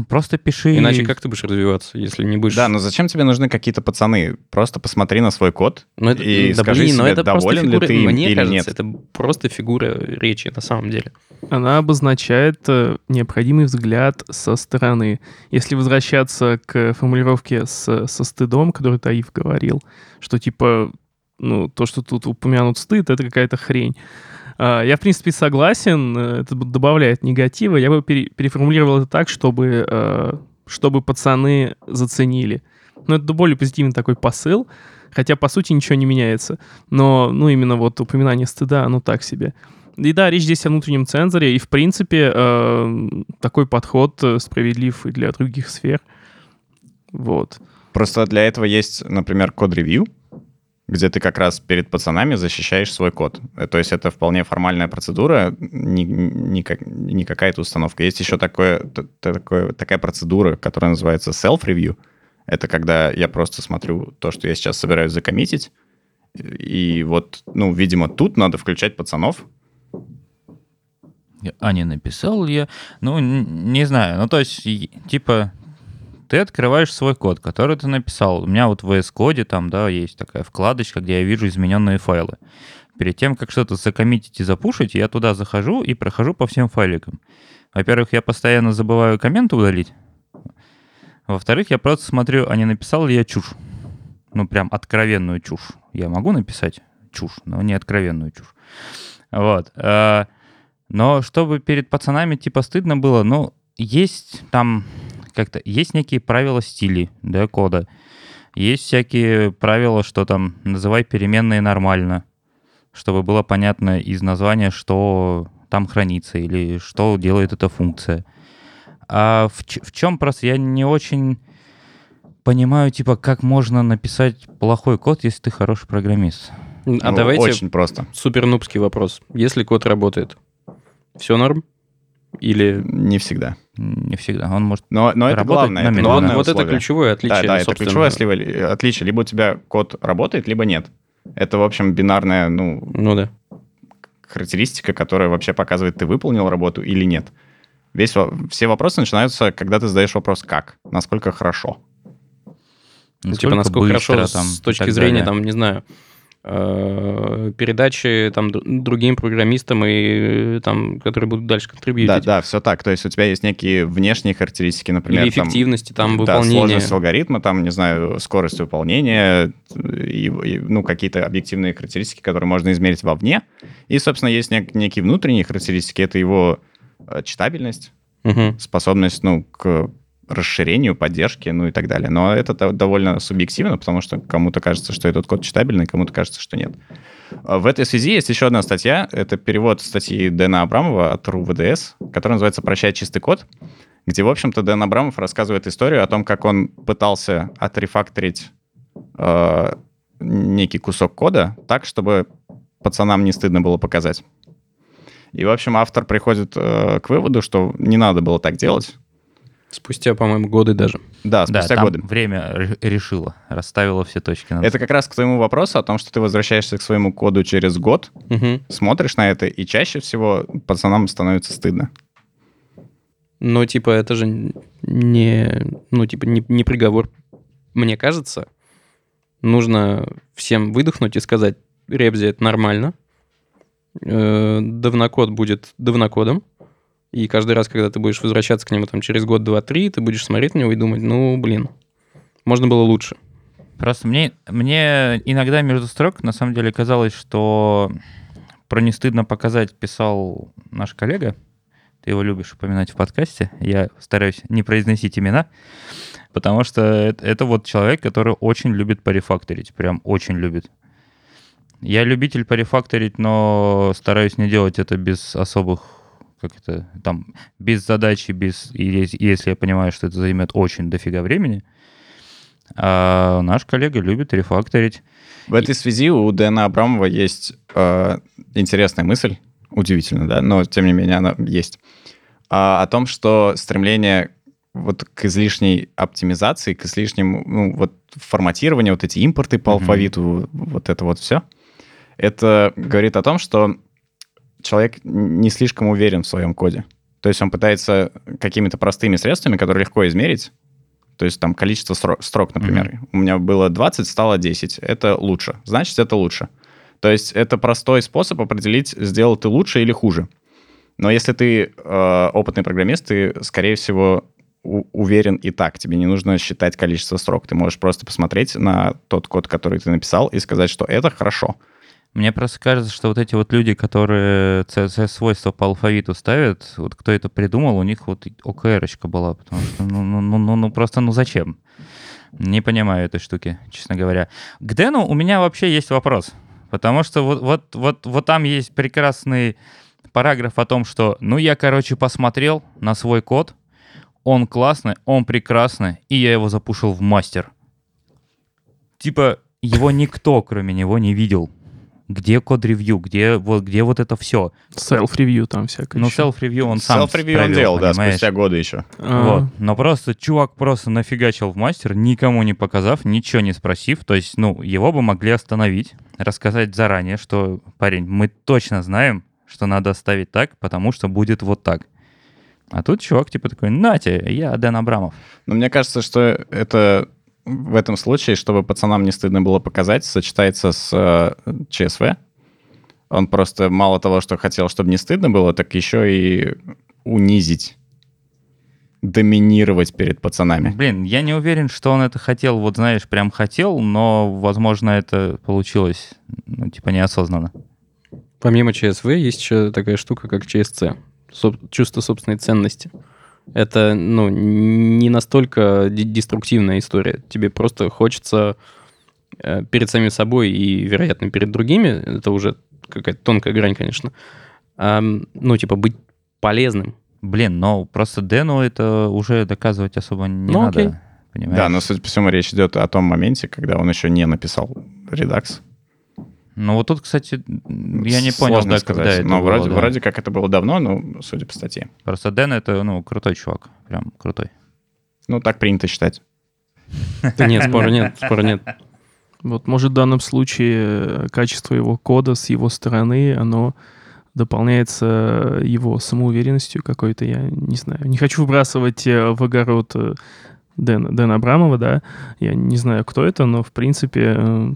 просто пиши. Иначе как ты будешь развиваться, если не будешь... Да, но зачем тебе нужны какие-то пацаны? Просто посмотри на свой код Ну, это, и да скажи блин, но себе, это просто доволен ли фигура, ты им мне или кажется, нет. это просто фигура речи на самом деле. Она обозначает э, необходимый взгляд со стороны. Если возвращаться к формулировке с, со стыдом, который Таиф говорил, что типа, ну, то, что тут упомянут стыд, это какая-то хрень. А, Я, в принципе, согласен, э, это добавляет негатива. Я бы пере- переформулировал это так, чтобы, э, чтобы пацаны заценили. Ну, это более позитивный такой посыл, хотя, по сути, ничего не меняется. Но, ну, именно вот упоминание стыда, оно так себе. И да, речь здесь о внутреннем цензоре, и, в принципе, э, такой подход справедлив и для других сфер. Вот. Просто для этого есть, например, код-ревью, где ты как раз перед пацанами защищаешь свой код. Э, То есть это вполне формальная процедура, не, не, не какая-то установка. Есть еще такое, такое, такая процедура, которая называется self-review. Это когда я просто смотрю то, что я сейчас собираюсь закоммитить, и вот, ну, видимо, тут надо включать пацанов, А не написал я. Ну, не знаю. Ну, то есть, типа, ты открываешь свой код, который ты написал. У меня вот в VS Code там, да, есть такая вкладочка, где я вижу измененные файлы. Перед тем, как что-то закоммитить и запушить, я туда захожу и прохожу по всем файликам. Во-первых, я постоянно забываю комменты удалить. Во-вторых, я просто смотрю, а не написал ли я чушь. Ну, прям откровенную чушь. Я могу написать чушь, но не откровенную чушь. Вот. А, но чтобы перед пацанами типа стыдно было, ну, есть там как-то, есть некие правила стилей, да, кода. Есть всякие правила, что там называй переменные нормально, чтобы было понятно из названия, что там хранится или что делает эта функция. А в, в чем просто я не очень понимаю, типа, как можно написать плохой код, если ты хороший программист. А Ну, давайте Очень просто. супер нубский вопрос. Если код работает, все норм? Или... Не всегда. Не всегда. Он может Но, но это главное. это номинально. Ну, вот, главное это условие. ключевое отличие, Да, да, это собственно. ключевое отличие. Либо у тебя код работает, либо нет. Это, в общем, бинарная, ну, Ну да. характеристика, которая вообще показывает, ты выполнил работу или нет. Весь, все вопросы начинаются, когда ты задаешь вопрос «как?», насколько хорошо. Ну, типа, насколько быстро хорошо там с точки зрения, далее. там, не знаю, передачи там другим программистам, и э, там, которые будут дальше Да, контрибьютить. да, все так. То есть у тебя есть некие внешние характеристики, например, Или там, эффективности там да, выполнения. сложность алгоритма, там, не знаю, скорость выполнения, и, и, ну, какие-то объективные характеристики, которые можно измерить вовне. И, собственно, есть нек- некие внутренние характеристики. Это его э, читабельность, Мгм. способность, ну, к расширению, поддержке, ну и так далее. Но это до- довольно субъективно, потому что кому-то кажется, что этот код читабельный, кому-то кажется, что нет. А В этой связи есть еще одна статья. Это перевод статьи Дэна Абрамова от РУ-ВДС, которая называется «Прощай чистый код», где, в общем-то, Дэн Абрамов рассказывает историю о том, как он пытался отрефакторить э, некий кусок кода так, чтобы пацанам не стыдно было показать. И, в общем, автор приходит э, к выводу, что не надо было так делать. Спустя, по-моему, годы даже. Да, Да, спустя там годы. время ре- решило, расставило все точки над Это как раз к твоему вопросу о том, что ты возвращаешься к своему коду через год, Мгм. смотришь на это, и чаще всего пацанам становится стыдно. Но, типа, это же не, ну, типа, не, не приговор. Мне кажется, нужно всем выдохнуть и сказать, Ребзи, это нормально. Э, Давнокод будет давнокодом. И каждый раз, когда ты будешь возвращаться к нему там через год, два, три, ты будешь смотреть на него и думать, ну, блин, можно было лучше. Просто мне, мне иногда между строк на самом деле казалось, что про не стыдно показать писал наш коллега. Ты его любишь упоминать в подкасте. Я стараюсь не произносить имена, потому что это, это вот человек, который очень любит порефакторить. Прям очень любит. Я любитель порефакторить, но стараюсь не делать это без особых как это, там, без задачи, без, если я понимаю, что это займет очень дофига времени, а наш коллега любит рефакторить. В этой связи у Дэна Абрамова есть э, интересная мысль, удивительно, да, но тем не менее она есть, а, о том, что стремление вот к излишней оптимизации, к излишнему ну, вот форматированию, вот эти импорты по Мгм. алфавиту, вот это вот все, это говорит о том, что человек не слишком уверен в своем коде. То есть он пытается какими-то простыми средствами, которые легко измерить, то есть там количество стро- строк, например. У меня было 20, стало 10. Это лучше. Значит, это лучше. То есть это простой способ определить, сделал ты лучше или хуже. Но если ты э, опытный программист, ты, скорее всего, уверен и так. Тебе не нужно считать количество строк. Ты можешь просто посмотреть на тот код, который ты написал, и сказать, что это хорошо. Мне просто кажется, что вот эти вот люди, которые CSS-свойства по алфавиту ставят, вот кто это придумал, у них вот ОКРочка была, потому что, ну, ну, ну, ну, ну, просто, ну зачем? Не понимаю этой штуки, честно говоря. К Дэну у меня вообще есть вопрос, потому что вот, вот, вот, вот там есть прекрасный параграф о том, что, ну, я, короче, посмотрел на свой код, он классный, он прекрасный, и я его запушил в мастер. Типа, его никто, кроме него, не видел. Где код-ревью, где вот, где вот это все? Self-review там всякое. Ну, self-ревью он сам Self-review он делал, да, спустя годы еще. А, Вот. Но просто чувак просто нафигачил в мастер, никому не показав, ничего не спросив. То есть, ну, его бы могли остановить, рассказать заранее, что, парень, мы точно знаем, что надо ставить так, потому что будет вот так. А тут чувак типа такой, нате, я Дэн Абрамов. Но мне кажется, что это в этом случае, чтобы пацанам не стыдно было показать, сочетается с э, ЧСВ. Он просто мало того, что хотел, чтобы не стыдно было, так еще и унизить, доминировать перед пацанами. Блин, я не уверен, что он это хотел, вот знаешь, прям хотел, но, возможно, это получилось, ну, типа, неосознанно. Помимо ЧСВ есть еще такая штука, как ЧСЦ. Соб- чувство собственной ценности. Это, ну, не настолько де- деструктивная история. Тебе просто хочется э, перед самим собой и, вероятно, перед другими, это уже какая-то тонкая грань, конечно, ну, типа, быть полезным. Блин, но просто Дэну это уже доказывать особо не Ну, надо. окей. Понимаешь? Да, но, судя по всему, речь идет о том моменте, когда он еще не написал редакс. Ну вот тут, кстати, я не понял, Сложно да, сказать. когда это но было, вроде, да. вроде как это было давно, ну, судя по статье. Просто Дэн это, ну, крутой чувак. Прям крутой. Ну, так принято считать. Да нет, спора нет, спора нет. Вот, может, в данном случае э, качество его кода с его стороны, оно дополняется его самоуверенностью какой-то, я не знаю. Не хочу выбрасывать э, в огород э, Дэна, Дэна Абрамова, да, я не знаю, кто это, но, в принципе,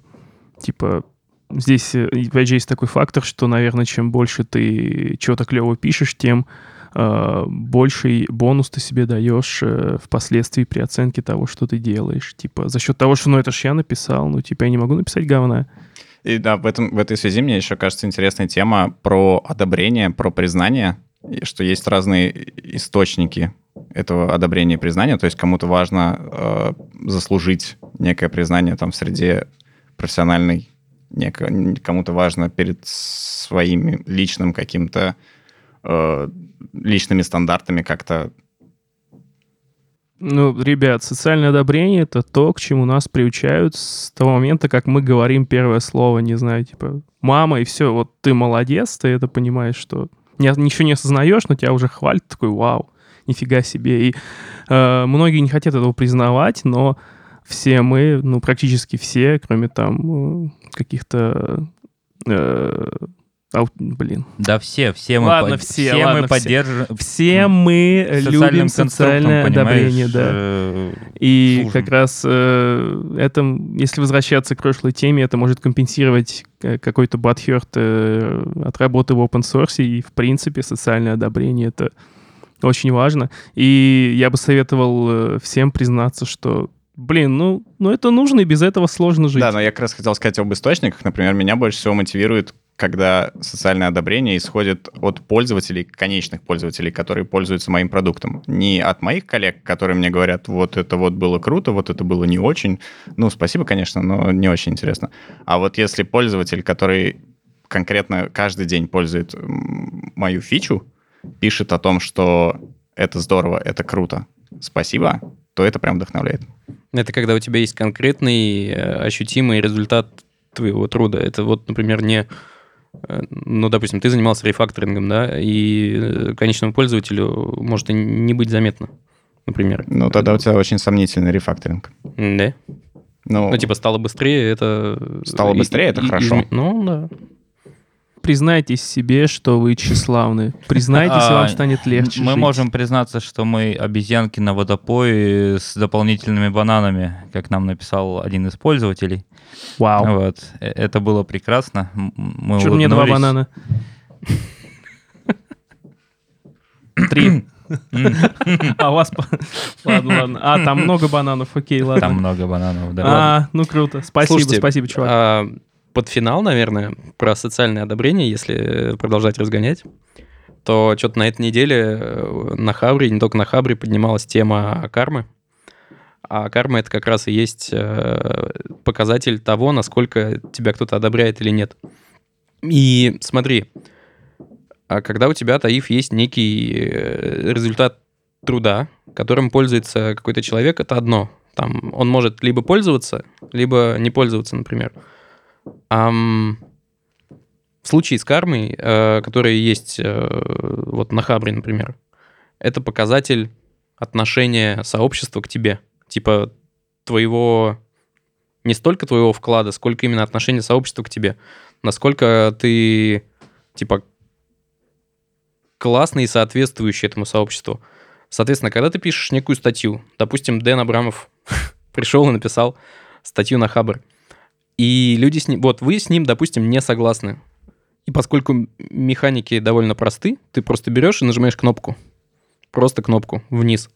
типа, здесь, э, опять же, есть такой фактор, что, наверное, чем больше ты чего-то клево пишешь, тем э, больший бонус ты себе даешь э, впоследствии при оценке того, что ты делаешь. Типа, за счет того, что, ну, это ж я написал, ну, типа, я не могу написать говна. И да, в, этом, в этой связи мне еще кажется интересная тема про одобрение, про признание, что есть разные источники этого одобрения и признания. То есть кому-то важно э, заслужить некое признание там в среде профессиональной, кому-то важно перед своими личным каким-то э, личными стандартами как-то Ну, ребят, социальное одобрение — это то, к чему нас приучают с того момента, как мы говорим первое слово, не знаю, типа «мама» и все, вот ты молодец, ты это понимаешь, что не, ничего не осознаешь, но тебя уже хвалят, такой «вау, нифига себе». И э, многие не хотят этого признавать, но все мы, ну, практически все, кроме там э, каких-то... э, ау- блин. Да все, все мы, Ладно, под- все, мы ладно, все. поддерживаем. Все мы любим социальное одобрение, да. э, И служим. как раз э, это, если возвращаться к прошлой теме, это может компенсировать э, какой-то бадхерт э, от работы в open source, и, в принципе, социальное одобрение — это очень важно. И я бы советовал э, всем признаться, что, блин, ну, ну это нужно, и без этого сложно жить. Да, но я как раз хотел сказать об источниках. Например, меня больше всего мотивирует, когда социальное одобрение исходит от пользователей, конечных пользователей, которые пользуются моим продуктом. Не от моих коллег, которые мне говорят, вот это вот было круто, вот это было не очень. Ну, спасибо, конечно, но не очень интересно. А вот если пользователь, который конкретно каждый день пользует мою фичу, пишет о том, что это здорово, это круто, спасибо, то это прям вдохновляет. Это когда у тебя есть конкретный э, ощутимый результат твоего труда. Это вот, например, не... э, Ну, допустим, ты занимался рефакторингом, да, и э, конечному пользователю может и не быть заметно, например. Ну, тогда у тебя очень сомнительный рефакторинг. Да. Ну, Ну, типа, стало быстрее, это... Стало и- быстрее, это и- хорошо. изме- Ну, да. Признайтесь себе, что вы тщеславны. Признайтесь, и А, вам станет легче Мы жить. можем признаться, что мы обезьянки на водопое с дополнительными бананами, как нам написал один из пользователей. Вау. Вот. Э, Это было прекрасно. Мы Чё мне два банана? Три. А у вас... Ладно, ладно. А, там много бананов, окей, ладно. Там много бананов, да. А, ну круто. Спасибо, спасибо, чувак. Под финал, наверное, про социальное одобрение, если продолжать разгонять, то что-то на этой неделе э, на Хабре, не только на Хабре, поднималась тема кармы. А карма — это как раз и есть э, показатель того, насколько тебя кто-то одобряет или нет. И смотри, а когда у тебя, Таиф, есть некий э, результат труда, которым пользуется какой-то человек, это одно. Там он может либо пользоваться, либо не пользоваться, например. Ам, в случае с кармой, э, которая есть э, вот на Хабре, например, это показатель отношения сообщества к тебе. Типа твоего... Не столько твоего вклада, сколько именно отношения сообщества к тебе. Насколько ты, типа, классный и соответствующий этому сообществу. Соответственно, когда ты пишешь некую статью, допустим, Дэн Абрамов пришел и написал статью на Хабр, и люди с ним, вот вы с ним, допустим, не согласны. И поскольку механики довольно просты, ты просто берешь и нажимаешь кнопку. Просто кнопку вниз.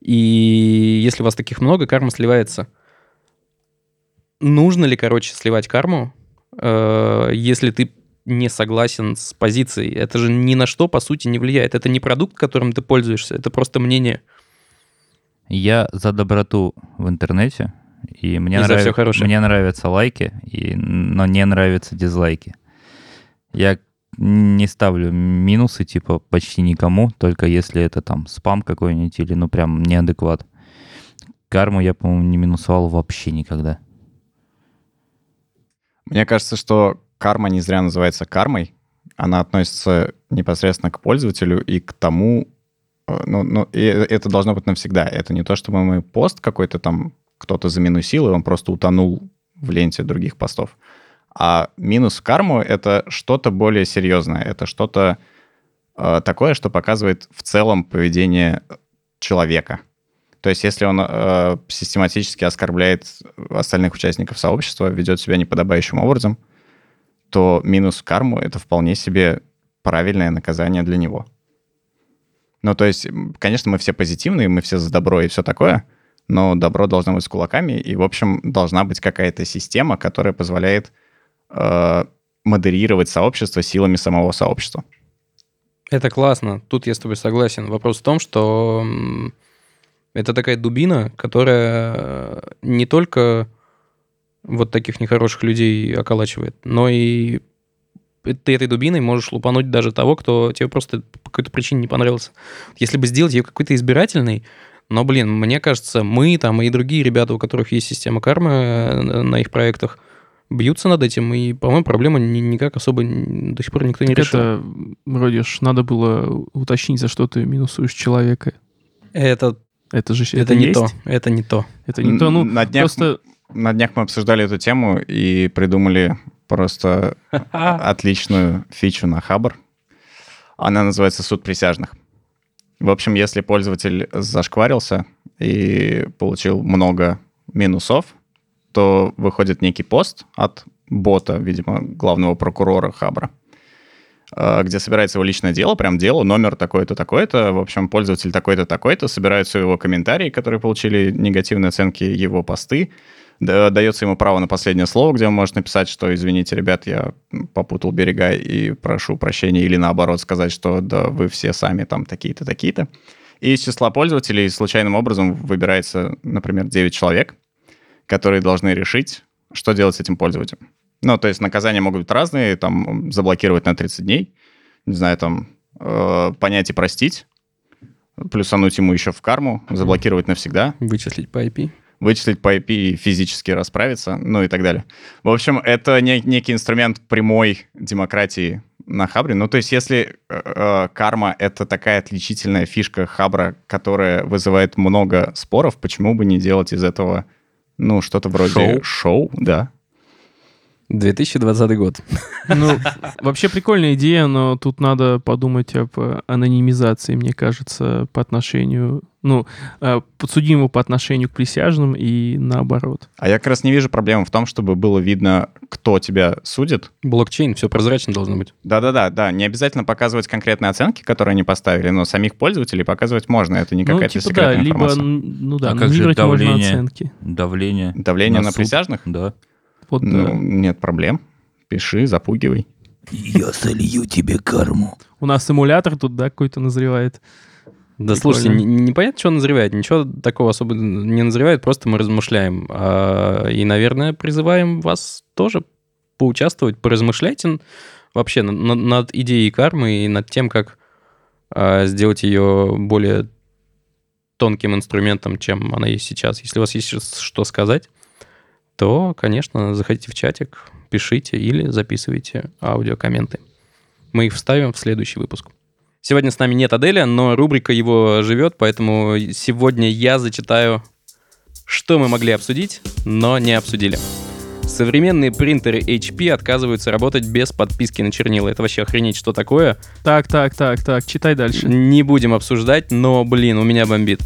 И если у вас таких много, карма сливается. Нужно ли, короче, сливать карму, э, если ты не согласен с позицией? Это же ни на что, по сути, не влияет. Это не продукт, которым ты пользуешься, это просто мнение. Я за доброту в интернете, и мне, И нрав- мне нравятся лайки, и... но не нравятся дизлайки. Я не ставлю минусы, типа, почти никому, только если это там спам какой-нибудь или, ну, прям неадекват. Карму я, по-моему, не минусовал вообще никогда. Мне кажется, что карма не зря называется кармой. Она относится непосредственно к пользователю и к тому, э, ну, ну, и это должно быть навсегда. Это не то, чтобы мы пост какой-то там кто-то заминусил, и он просто утонул в ленте других постов. А минус карму — это что-то более серьезное. Это что-то э, такое, что показывает в целом поведение человека. То есть если он э, систематически оскорбляет остальных участников сообщества, ведет себя неподобающим образом, то минус карму — это вполне себе правильное наказание для него. Ну, то есть, конечно, мы все позитивные, мы все за добро и все такое, но добро должно быть с кулаками, и, в общем, должна быть какая-то система, которая позволяет э, модерировать сообщество силами самого сообщества. Это классно. Тут я с тобой согласен. Вопрос в том, что это такая дубина, которая э, не только вот таких нехороших людей околачивает, но и ты этой дубиной можешь лупануть даже того, кто тебе просто по какой-то причине не понравился. Если бы сделать ее какой-то избирательной, но, блин, мне кажется, мы там и другие ребята, у которых есть система кармы э, на их проектах, бьются над этим, и, по-моему, проблема ни- никак особо до сих пор никто не Так решил. это, вроде ж, надо было уточнить, за что ты минусуешь человека. Это, Это же это, не есть? то, это не то. Это не то. Ну, на днях, просто... на днях мы обсуждали эту тему и придумали просто отличную фичу на Хабр. Она называется «Суд присяжных». В общем, если пользователь зашкварился и получил много минусов, то выходит некий пост от бота, видимо, главного прокурора Хабра, э, где собирается его личное дело, прям дело, номер такой-то, такой-то, в общем, пользователь такой-то, такой-то, собираются его комментарии, которые получили негативные оценки, его посты, дается ему право на последнее слово, где он может написать, что, извините, ребят, я попутал берега и прошу прощения, или наоборот сказать, что да, вы все сами там такие-то, такие-то. И из числа пользователей случайным образом выбирается, например, 9 человек, которые должны решить, что делать с этим пользователем. Ну, то есть наказания могут быть разные, там, заблокировать на 30 дней, не знаю, там, э, понять и простить, плюсануть ему еще в карму, заблокировать навсегда, Вычислить по IP. Вычислить по IP и физически расправиться, ну и так далее. В общем, это не- некий инструмент прямой демократии на Хабре. Ну, то есть, если э, э, карма — это такая отличительная фишка Хабра, которая вызывает много споров, почему бы не делать из этого, ну, что-то вроде Шоу? шоу да. 2020 год. Ну, вообще прикольная идея, но тут надо подумать об анонимизации, мне кажется, по отношению, ну, э, подсудимому по отношению к присяжным и наоборот. А я как раз не вижу проблемы в том, чтобы было видно, кто тебя судит. Блокчейн, все прозрачно должно быть. Да-да-да, да. Не обязательно показывать конкретные оценки, которые они поставили, но самих пользователей показывать можно. Это не ну, какая-то типа, да, секретная либо, информация. н- ну да, А как же давление? оценки. Давление. Давление на, суд. присяжных? Да. Вот, Ну, да. нет проблем. Пиши, запугивай. Я солью тебе карму. У нас симулятор тут, да, какой-то назревает. Да Прикольно. слушайте, не- непонятно, что назревает. Ничего такого особо не назревает, просто мы размышляем. А, И, наверное, призываем вас тоже поучаствовать, поразмышляйте н- вообще на- на- над идеей кармы и над тем, как а, сделать ее более тонким инструментом, чем она есть сейчас. Если у вас есть что сказать, то, конечно, заходите в чатик, пишите или записывайте аудиокомменты. Мы их вставим в следующий выпуск. Сегодня с нами нет Аделя, но рубрика его живет, поэтому сегодня я зачитаю, что мы могли обсудить, но не обсудили. Современные принтеры HP отказываются работать без подписки на чернила. Это вообще охренеть, что такое. Так, так, так, так, читай дальше. Не будем обсуждать, но, блин, у меня бомбит.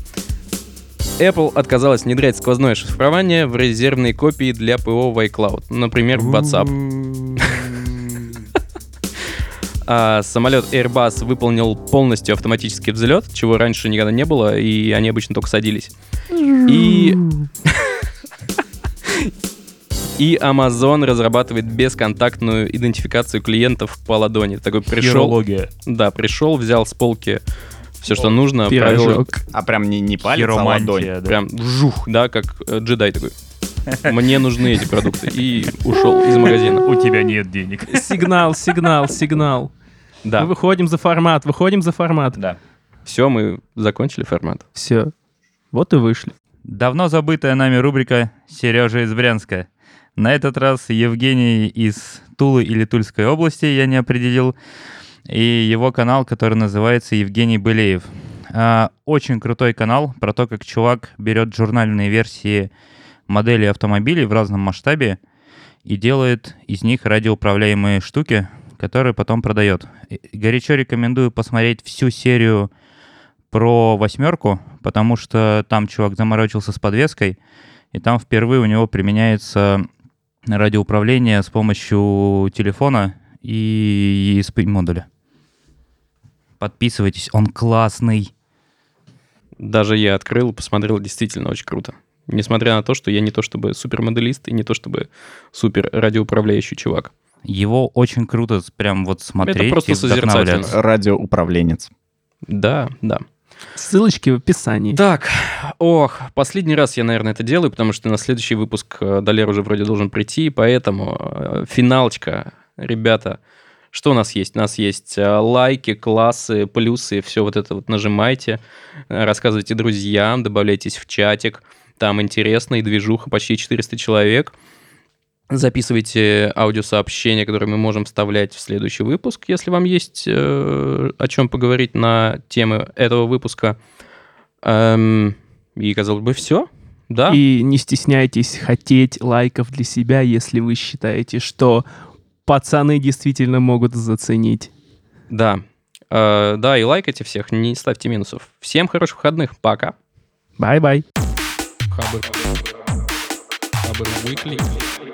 Apple отказалась внедрять сквозное шифрование в резервные копии для ПО в iCloud, например, в WhatsApp. А самолет Airbus выполнил полностью автоматический взлет, чего раньше никогда не было, и они обычно только садились. И... И Amazon разрабатывает бесконтактную идентификацию клиентов по ладони. Такой пришел, Хирология. да, пришел, взял с полки все, что нужно, провел. А прям не, не палец, а ладонь. Да. прям жух, да, как э, джедай такой. Мне нужны эти продукты. И ушел из магазина. У тебя нет денег. Сигнал, сигнал, сигнал. Да, Мы выходим за формат, выходим за формат. Да. все, мы закончили формат. Все. Вот и вышли. Давно забытая нами рубрика «Сережа из Брянска». На этот раз Евгений из Тулы или Тульской области, я не определил, и его канал, который называется Евгений Былеев. А, Очень крутой канал про то, как чувак берет журнальные версии моделей автомобилей в разном масштабе и делает из них радиоуправляемые штуки, которые потом продает. Горячо рекомендую посмотреть всю серию про восьмерку, потому что там чувак заморочился с подвеской, и там впервые у него применяется радиоуправление с помощью телефона и ESP-модуля. Подписывайтесь, он классный. Даже я открыл, посмотрел, действительно очень круто. Несмотря на то, что я не то чтобы супермоделист и не то чтобы супер радиоуправляющий чувак. Его очень круто прям вот смотреть просто и созерцательно. Радиоуправленец. Да, да. Ссылочки в описании. Так, ох, последний раз я, наверное, это делаю, потому что на следующий выпуск э, Далер уже вроде должен прийти, поэтому э, финалочка, ребята, что у нас есть? У нас есть э, лайки, классы, плюсы, все вот это вот нажимайте, рассказывайте друзьям, добавляйтесь в чатик, там интересно, и движуха почти 400 человек. Записывайте аудиосообщения, которые мы можем вставлять в следующий выпуск, если вам есть э, о чем поговорить на темы этого выпуска. Эм, и, казалось бы, все. Да, И не стесняйтесь хотеть лайков для себя, если вы считаете, что пацаны действительно могут заценить. да. Э, да, и лайкайте всех, не ставьте минусов. Всем хороших выходных, пока. Bye-bye. Хабр. Хабр Weekly.